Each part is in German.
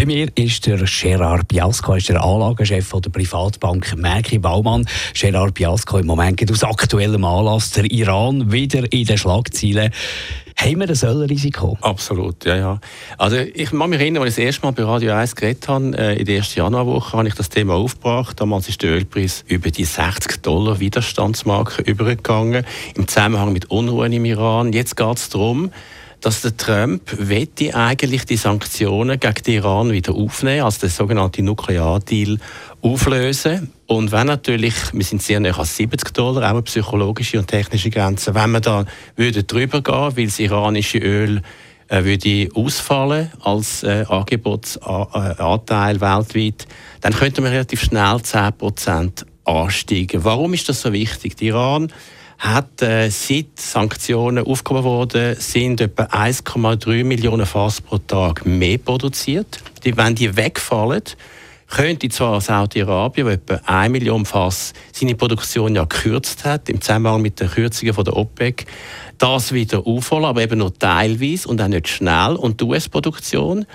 bei mir ist der Gerard Biasco, ist der Anlagechef der Privatbank Merki Baumann. Gerard Biasco, im Moment geht aus aktuellem Anlass der Iran wieder in den Schlagzeilen. Haben wir ein Ölrisiko? Absolut, ja, ja. Also ich kann mich erinnern, als ich das erste Mal bei Radio 1 geredet habe, äh, in der ersten Januarwoche, habe ich das Thema aufgebracht. Damals ist der Ölpreis über die 60 Dollar Widerstandsmarke übergegangen, im Zusammenhang mit Unruhen im Iran. Jetzt geht es darum, dass der Trump eigentlich die Sanktionen gegen den Iran wieder aufnehmen, also den sogenannten Nukleardeal auflösen. Und wenn natürlich, wir sind sehr nahe an 70 Dollar, auch eine psychologische und technische Grenze, wenn wir da würden drüber gehen, weil das iranische Öl äh, würde ausfallen als äh, Angebotsanteil weltweit, dann könnte man relativ schnell 10 Prozent ansteigen. Warum ist das so wichtig? Der Iran hat äh, seit Sanktionen aufgehoben wurden, sind etwa 1,3 Millionen Fass pro Tag mehr produziert. Die, wenn die wegfallen, könnte zwar Saudi-Arabien, wo etwa 1 Million Fass seine Produktion ja gekürzt hat, im Zusammenhang mit den Kürzungen von der OPEC, das wieder aufholen, aber eben nur teilweise und auch nicht schnell. Und die US-Produktion,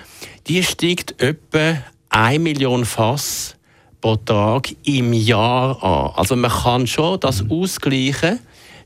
die steigt etwa 1 Million Fass pro Tag im Jahr an. Also man kann schon das ausgleichen,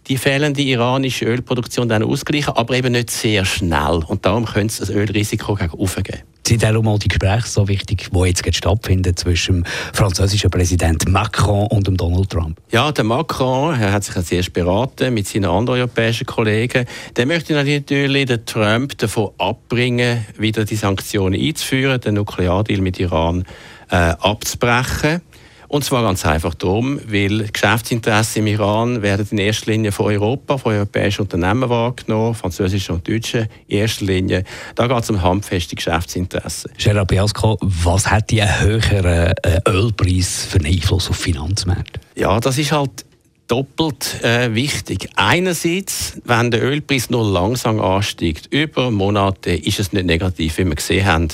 die fehlende iranische Ölproduktion dann ausgleichen, aber eben nicht sehr schnell. Und darum könnte es ein Ölrisiko gegen geben. Sind auch die Gespräche so wichtig, die jetzt stattfinden zwischen dem französischen Präsident Macron und dem Donald Trump? Ja, der Macron er hat sich als erst beraten mit seinen anderen europäischen Kollegen. Der möchte natürlich den Trump davon abbringen, wieder die Sanktionen einzuführen, den Nukleardeal mit Iran äh, abzubrechen. Und zwar ganz einfach darum, weil Geschäftsinteressen im Iran werden in erster Linie von Europa, von europäischen Unternehmen wahrgenommen, französischen und deutschen in erster Linie. Da geht es um handfeste Geschäftsinteressen. Gerard Biasco, was hat die höhere äh, Ölpreis für einen Einfluss auf Finanzmärkte? Ja, das ist halt doppelt äh, wichtig. Einerseits, wenn der Ölpreis nur langsam ansteigt, über Monate, ist es nicht negativ, wie wir gesehen haben,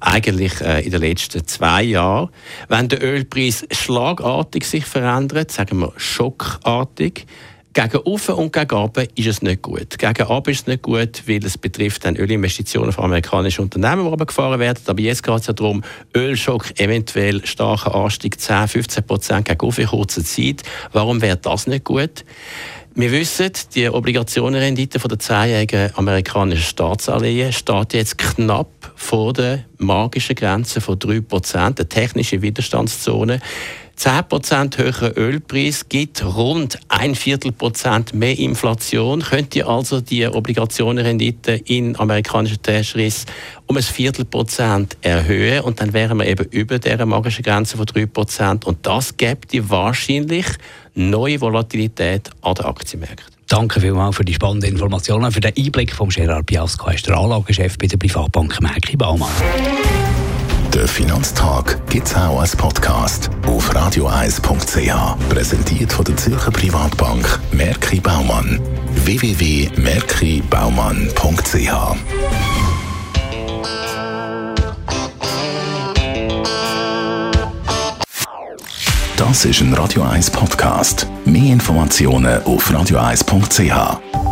eigentlich äh, in den letzten zwei Jahren. Wenn der Ölpreis schlagartig sich verändert, sagen wir schockartig, gegen oben und gegen unten ist es nicht gut. Gegen unten ist es nicht gut, weil es betrifft dann Ölinvestitionen von amerikanischen Unternehmen, die runtergefahren werden. Aber jetzt geht es ja darum, Ölschock, eventuell starker Anstieg, 10, 15 Prozent gegen oben in kurzer Zeit. Warum wäre das nicht gut? Wir wissen, die Obligationenrendite der zehnjährigen amerikanischen Staatsanleihen steht jetzt knapp vor der magischen Grenze von 3%, der technischen Widerstandszone. 10% höherer Ölpreis gibt rund ein Viertel Prozent mehr Inflation. Könnte also die Obligationenrendite in amerikanischen Treasuries um ein Viertel Prozent erhöhen und dann wären wir eben über der magischen Grenze von 3%. Und das gibt wahrscheinlich neue Volatilität an den Aktienmärkten. Danke vielmals für die spannenden Informationen, für den Einblick von Gerard Biasco, er ist der Anlagechef bei der Privatbank Merki Baumann. Der Finanztag gibt es auch als Podcast auf radioeis.ch. Präsentiert von der Zürcher Privatbank Merki Baumann. www.merkibaumann.ch Das ist ein Radio 1 Podcast. Mehr Informationen auf radioeis.ch.